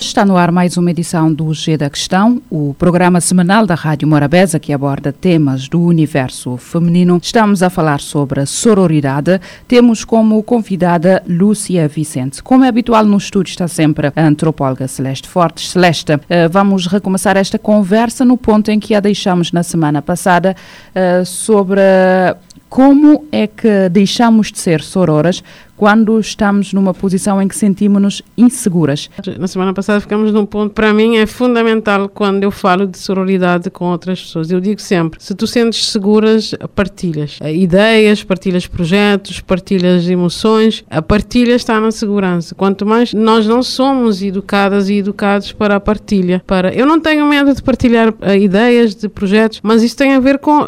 Está no ar mais uma edição do G da Questão, o programa semanal da Rádio Morabeza que aborda temas do universo feminino. Estamos a falar sobre a sororidade. Temos como convidada Lúcia Vicente. Como é habitual no estúdio está sempre a antropóloga Celeste Fortes. Celeste, eh, vamos recomeçar esta conversa no ponto em que a deixamos na semana passada eh, sobre como é que deixamos de ser sororas quando estamos numa posição em que sentimos-nos inseguras. Na semana passada ficamos num ponto, para mim é fundamental quando eu falo de sororidade com outras pessoas. Eu digo sempre, se tu sentes seguras, partilhas ideias, partilhas projetos, partilhas emoções, a partilha está na segurança. Quanto mais nós não somos educadas e educados para a partilha, para eu não tenho medo de partilhar uh, ideias, de projetos, mas isso tem a ver com,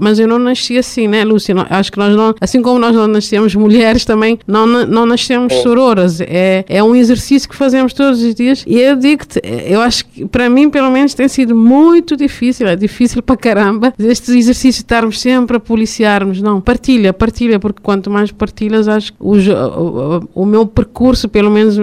mas eu não nasci assim, né, Lúcia? Acho que nós não, assim como nós não nascemos mulheres também não, não nascemos é. sororas, é, é um exercício que fazemos todos os dias. E eu digo-te, eu acho que para mim pelo menos tem sido muito difícil, é difícil para caramba este exercício de estarmos sempre a policiarmos, não, partilha, partilha, porque quanto mais partilhas, acho que o, o, o meu percurso, pelo menos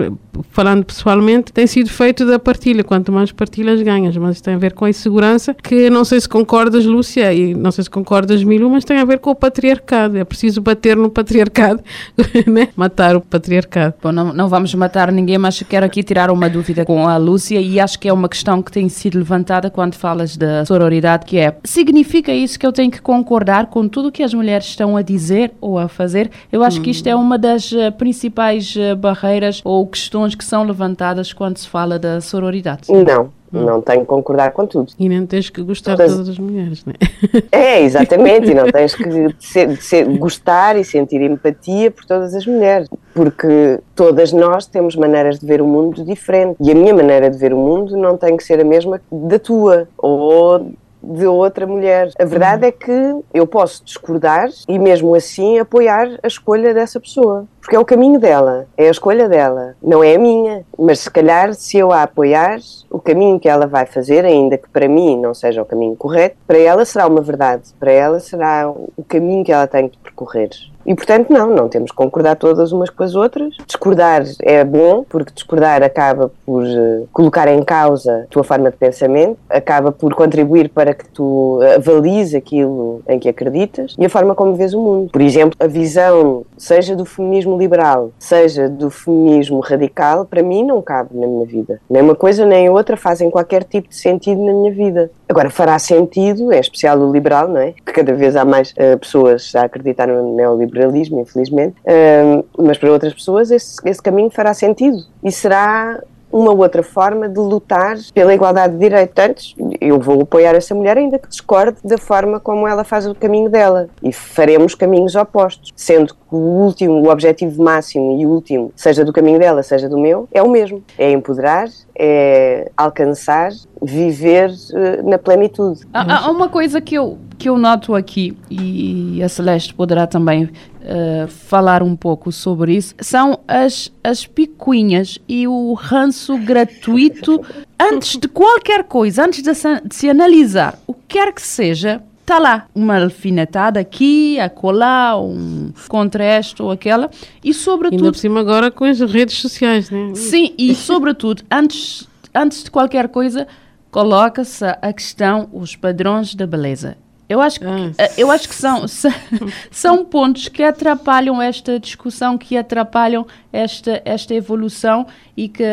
falando pessoalmente, tem sido feito da partilha. Quanto mais partilhas, ganhas. Mas tem a ver com a insegurança, que não sei se concordas, Lúcia, e não sei se concordas, Milu, mas tem a ver com o patriarcado. É preciso bater no patriarcado, né? matar o patriarcado. Bom, não, não vamos matar ninguém, mas quero aqui tirar uma dúvida com a Lúcia e acho que é uma questão que tem sido levantada quando falas da sororidade, que é, significa isso que eu tenho que concordar com tudo o que as mulheres estão a dizer ou a fazer? Eu acho hum. que isto é uma das uh, principais uh, barreiras ou questões questões que são levantadas quando se fala da sororidade. Não, hum. não tenho que concordar com tudo. E nem tens que gostar de todas as mulheres, não é? É, exatamente, e não tens que ser, ser, gostar e sentir empatia por todas as mulheres, porque todas nós temos maneiras de ver o mundo diferente, e a minha maneira de ver o mundo não tem que ser a mesma da tua, ou de outra mulher. A verdade é que eu posso discordar e mesmo assim apoiar a escolha dessa pessoa. Porque é o caminho dela, é a escolha dela, não é a minha. Mas se calhar, se eu a apoiar, o caminho que ela vai fazer, ainda que para mim não seja o caminho correto, para ela será uma verdade, para ela será o caminho que ela tem de percorrer. E portanto, não, não temos que concordar todas umas com as outras. Discordar é bom, porque discordar acaba por uh, colocar em causa a tua forma de pensamento, acaba por contribuir para que tu avalies aquilo em que acreditas e a forma como vês o mundo. Por exemplo, a visão, seja do feminismo liberal, seja do feminismo radical, para mim não cabe na minha vida. Nem uma coisa nem outra fazem qualquer tipo de sentido na minha vida. Agora, fará sentido, em especial o liberal, não é? Que cada vez há mais uh, pessoas a acreditar no neoliberalismo liberalismo, infelizmente, uh, mas para outras pessoas esse, esse caminho fará sentido e será uma outra forma de lutar pela igualdade de direitos. Antes, eu vou apoiar essa mulher, ainda que discorde da forma como ela faz o caminho dela. E faremos caminhos opostos, sendo que o último, o objetivo máximo e último, seja do caminho dela, seja do meu, é o mesmo. É empoderar, é alcançar, viver uh, na plenitude. Há, há, uma coisa que eu, que eu noto aqui, e a Celeste poderá também uh, falar um pouco sobre isso, são as, as picuinhas e o ranço gratuito antes de qualquer coisa, antes de se, de se analisar o que quer que seja, Está lá uma alfinetada aqui, acolá, um contra esta ou aquela. E sobretudo. Ainda por cima agora com as redes sociais, né? Sim, e sobretudo, antes, antes de qualquer coisa, coloca-se a questão, os padrões da beleza. Eu acho que, ah. Eh, eu acho que são, são pontos que atrapalham esta discussão, que atrapalham esta, esta evolução e que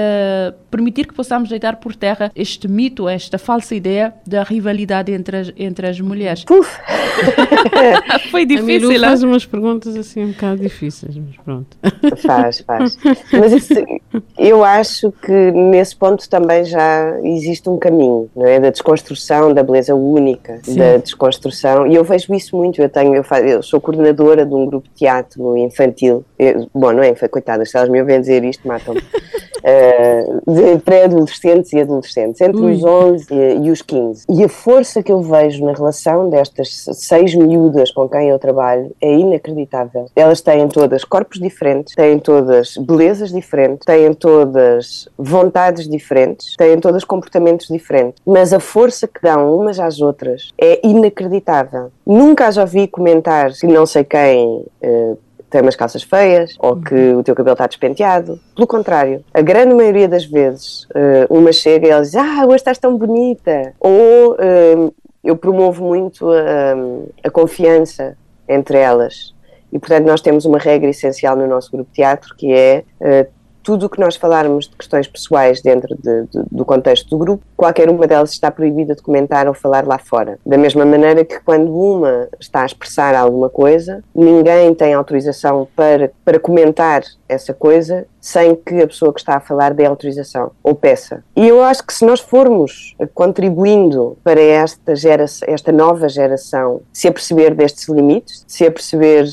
permitir que possamos deitar por terra este mito, esta falsa ideia da rivalidade entre as, entre as mulheres. Foi difícil. A faz umas perguntas assim um bocado difíceis, mas pronto. Faz, faz. Mas isso, eu acho que nesse ponto também já existe um caminho, não é? Da desconstrução da beleza única, Sim. da desconstrução. E eu vejo isso muito. Eu tenho, eu, faço, eu sou coordenadora de um grupo de teatro infantil. Eu, bom, não é? Coitadas, se elas me ouvem dizer isto, matam-me. uh, de pré-adolescentes e adolescentes, entre Ui. os 11 e, e, os 15. E a força que eu vejo na relação destas seis miúdas com quem eu trabalho é inacreditável. Elas têm todas corpos diferentes, têm todas belezas diferentes, têm todas vontades diferentes, têm todas comportamentos diferentes, mas a força que dão umas às outras é inacreditável. Nunca já ouvi comentar que não sei quem. Uh, tem umas calças feias ou que uhum. o teu cabelo está despenteado. Pelo contrário, a grande maioria das vezes uh, uma chega e ela diz: Ah, hoje estás tão bonita. Ou uh, eu promovo muito a, a confiança entre elas. E, portanto, nós temos uma regra essencial no nosso grupo de teatro que é uh, tudo o que nós falarmos de questões pessoais dentro de, de, do contexto do grupo, qualquer uma delas está proibida de comentar ou falar lá fora. Da mesma maneira que quando uma está a expressar alguma coisa, ninguém tem autorização para, para comentar essa coisa sem que a pessoa que está a falar dê autorização ou peça. E eu acho que se nós formos contribuindo para esta, esta nova geração se aperceber destes limites, se aperceber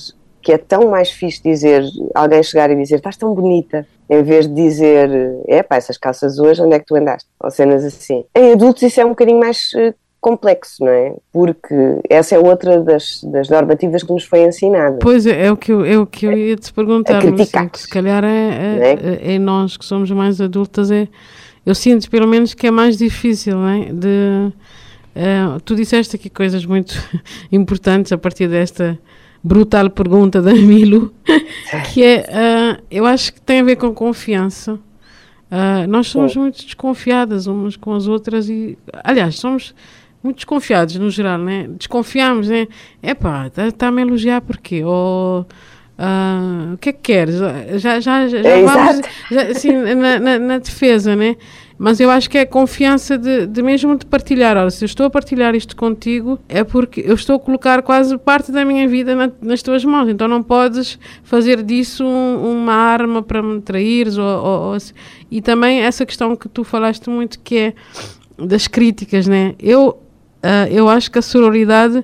que é tão mais fixe dizer, alguém chegar e dizer estás tão bonita, em vez de dizer é pá, essas calças hoje, onde é que tu andaste? Ou cenas assim. Em adultos isso é um bocadinho mais uh, complexo, não é? Porque essa é outra das, das normativas que nos foi ensinada. Pois é, é o que eu, é o que eu ia te perguntar, mas assim, se calhar é, é, é? é, nós que somos mais adultas, é, eu sinto pelo menos que é mais difícil, não é? De, uh, tu disseste aqui coisas muito importantes a partir desta brutal pergunta da Milu, que é, uh, eu acho que tem a ver com confiança. Uh, nós somos muito desconfiadas umas com as outras e, aliás, somos muito desconfiados no geral, né? Desconfiamos, né? Epá, está tá a elogiar porquê? Ou uh, o que é que queres? Já, já, já, é vamos, já, assim, na, na, na defesa, né? Mas eu acho que é confiança de, de mesmo de partilhar. Olha, se eu estou a partilhar isto contigo, é porque eu estou a colocar quase parte da minha vida na, nas tuas mãos. Então não podes fazer disso um, uma arma para me traíres. Ou, ou, ou, e também essa questão que tu falaste muito, que é das críticas, né? Eu, uh, eu acho que a sororidade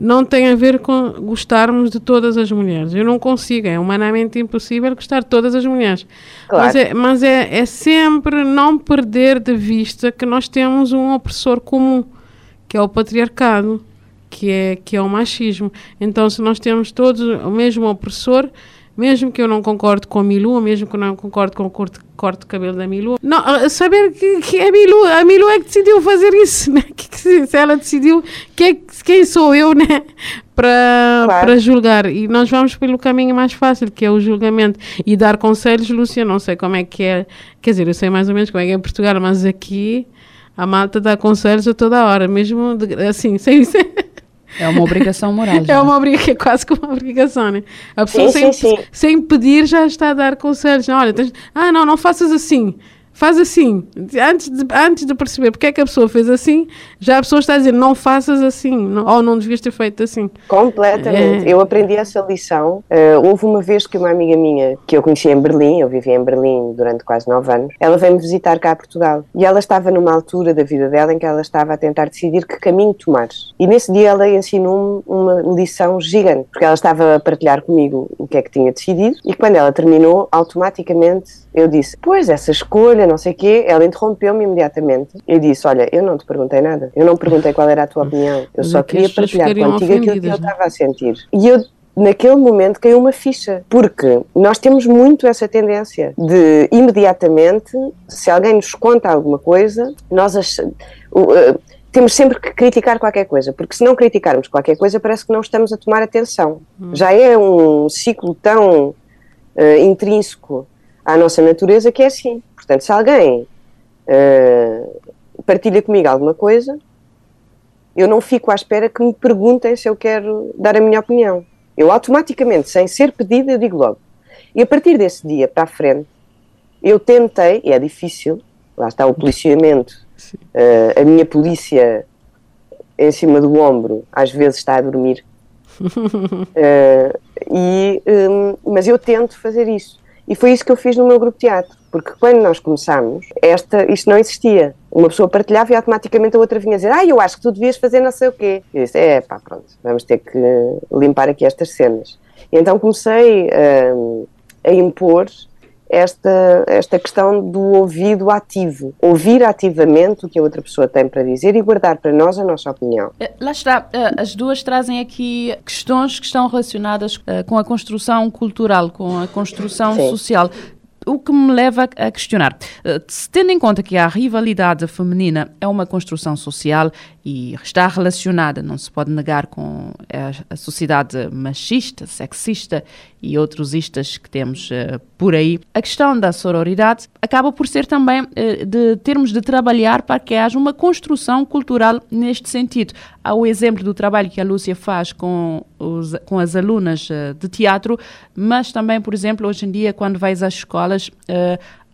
não tem a ver com gostarmos de todas as mulheres. Eu não consigo, é humanamente impossível gostar de todas as mulheres. Claro. Mas, é, mas é, é sempre não perder de vista que nós temos um opressor comum, que é o patriarcado, que é, que é o machismo. Então, se nós temos todos o mesmo opressor, mesmo que eu não concorde com a Milu, mesmo que eu não concorde com o corte, corte de cabelo da Milu, não, saber que, que a Milu, a Milu é que decidiu fazer isso, né? Que, que, se ela decidiu, que é, quem sou eu, né? Para, claro. julgar. E nós vamos pelo caminho mais fácil, que é o julgamento. E dar conselhos, Lúcia, não sei como é que é, quer dizer, eu sei mais ou menos como é que é em Portugal, mas aqui a malta dá conselhos a toda hora, mesmo de, assim, sem, sem é uma obrigação moral. Já. É uma obrigação, é quase que uma obrigação, né? A pessoa sim, sem, sim, sim. sem pedir já está a dar conselhos. Olha, tens, ah, não, não faças assim faz assim. Antes de, antes de perceber porque é que a pessoa fez assim, já a pessoa está a dizer não faças assim, não, ou não devias ter feito assim. Completamente. É. Eu aprendi essa lição. Uh, houve uma vez que uma amiga minha, que eu conheci em Berlim, eu vivi em Berlim durante quase nove anos, ela veio-me visitar cá a Portugal. E ela estava numa altura da vida dela em que ela estava a tentar decidir que caminho tomar. E nesse dia ela ensinou-me uma lição gigante, porque ela estava a partilhar comigo o que é que tinha decidido, e quando ela terminou, automaticamente eu disse, pois, essa escolha, não sei o quê. Ela interrompeu-me imediatamente e disse, olha, eu não te perguntei nada. Eu não perguntei qual era a tua opinião. Eu só queria partilhar contigo aquilo que eu estava a sentir. E eu naquele momento caiu uma ficha, porque nós temos muito essa tendência de imediatamente, se alguém nos conta alguma coisa, nós uh, temos sempre que criticar qualquer coisa, porque se não criticarmos qualquer coisa, parece que não estamos a tomar atenção. Hum. Já é um ciclo tão uh, intrínseco à nossa natureza que é assim. Portanto, se alguém uh, partilha comigo alguma coisa, eu não fico à espera que me perguntem se eu quero dar a minha opinião. Eu automaticamente, sem ser pedida, eu digo logo. E a partir desse dia para a frente, eu tentei, e é difícil, lá está o policiamento, uh, a minha polícia em cima do ombro, às vezes está a dormir. Uh, e, um, mas eu tento fazer isso. E foi isso que eu fiz no meu grupo de teatro, porque quando nós começámos, esta, isto não existia. Uma pessoa partilhava e automaticamente a outra vinha dizer: Ah, eu acho que tu devias fazer não sei o quê. E eu disse: É, pá, pronto, vamos ter que limpar aqui estas cenas. E então comecei uh, a impor esta, esta questão do ouvido ativo. Ouvir ativamente o que a outra pessoa tem para dizer e guardar para nós a nossa opinião. Eh, lá está, eh, as duas trazem aqui questões que estão relacionadas eh, com a construção cultural, com a construção Sim. social o que me leva a questionar. Tendo em conta que a rivalidade feminina é uma construção social e está relacionada, não se pode negar, com a, sociedade machista, sexista e outros istas que temos uh, por aí. A questão da sororidade acaba por ser também uh, de termos de trabalhar para que haja uma construção cultural neste sentido. Há o exemplo do trabalho que a Lúcia faz com, os, com as alunas uh, de teatro, mas também, por exemplo, hoje em dia, quando vais às escolas,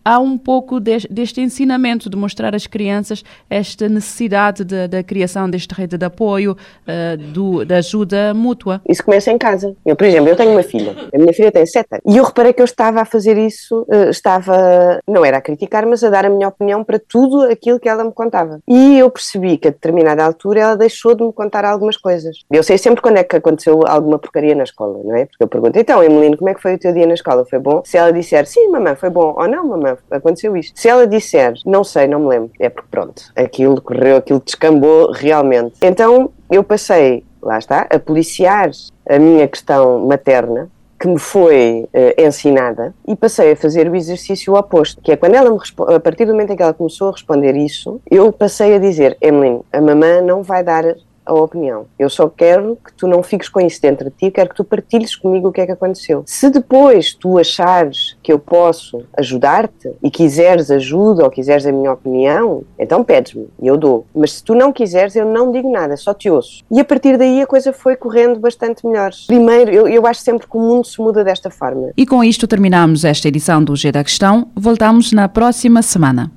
há um pouco de, deste ensinamento de mostrar às crianças esta necessidade da criação deste rede de apoio, uh, do, da ajuda mútua. Isso começa em casa. Eu, por exemplo, eu tenho uma filha, a minha filha tem sete anos, e eu reparei que eu estava a fazer isso, uh, estava, não era a criticar, mas a dar a minha opinião para tudo aquilo que ela me contava. E eu percebi que a determinada altura ela deixou de me contar algumas coisas. Eu sei sempre quando é que aconteceu alguma porcaria na escola, não é? Porque eu pergunto, então, Emelino, como é que foi o teu dia na escola? Foi bom? Se ela disser, sim, mamãe, foi bom, ou não, mamãe, aconteceu isto. Se ela disser, não sei, não me lembro, é porque pronto, aquilo correu, aquilo descambou realmente. Então eu passei, lá está, a policiar a minha questão materna, que me foi uh, ensinada e passei a fazer o exercício oposto, que é quando ela me a partir do momento em que ela começou a responder isso, eu passei a dizer, Emily, a mamã não vai dar a opinião. Eu só quero que tu não fiques com isso dentro de ti, quero que tu partilhes comigo o que é que aconteceu. Se depois tu achares que eu posso ajudar-te e quiseres ajuda ou quiseres a minha opinião, então pedes-me e eu dou. Mas se tu não quiseres, eu não digo nada, só te ouço. E a partir daí a coisa foi correndo bastante melhor. Primeiro, eu, eu acho sempre que o mundo se muda desta forma. E com isto terminamos esta edição do G da Questão. Voltamos na próxima semana.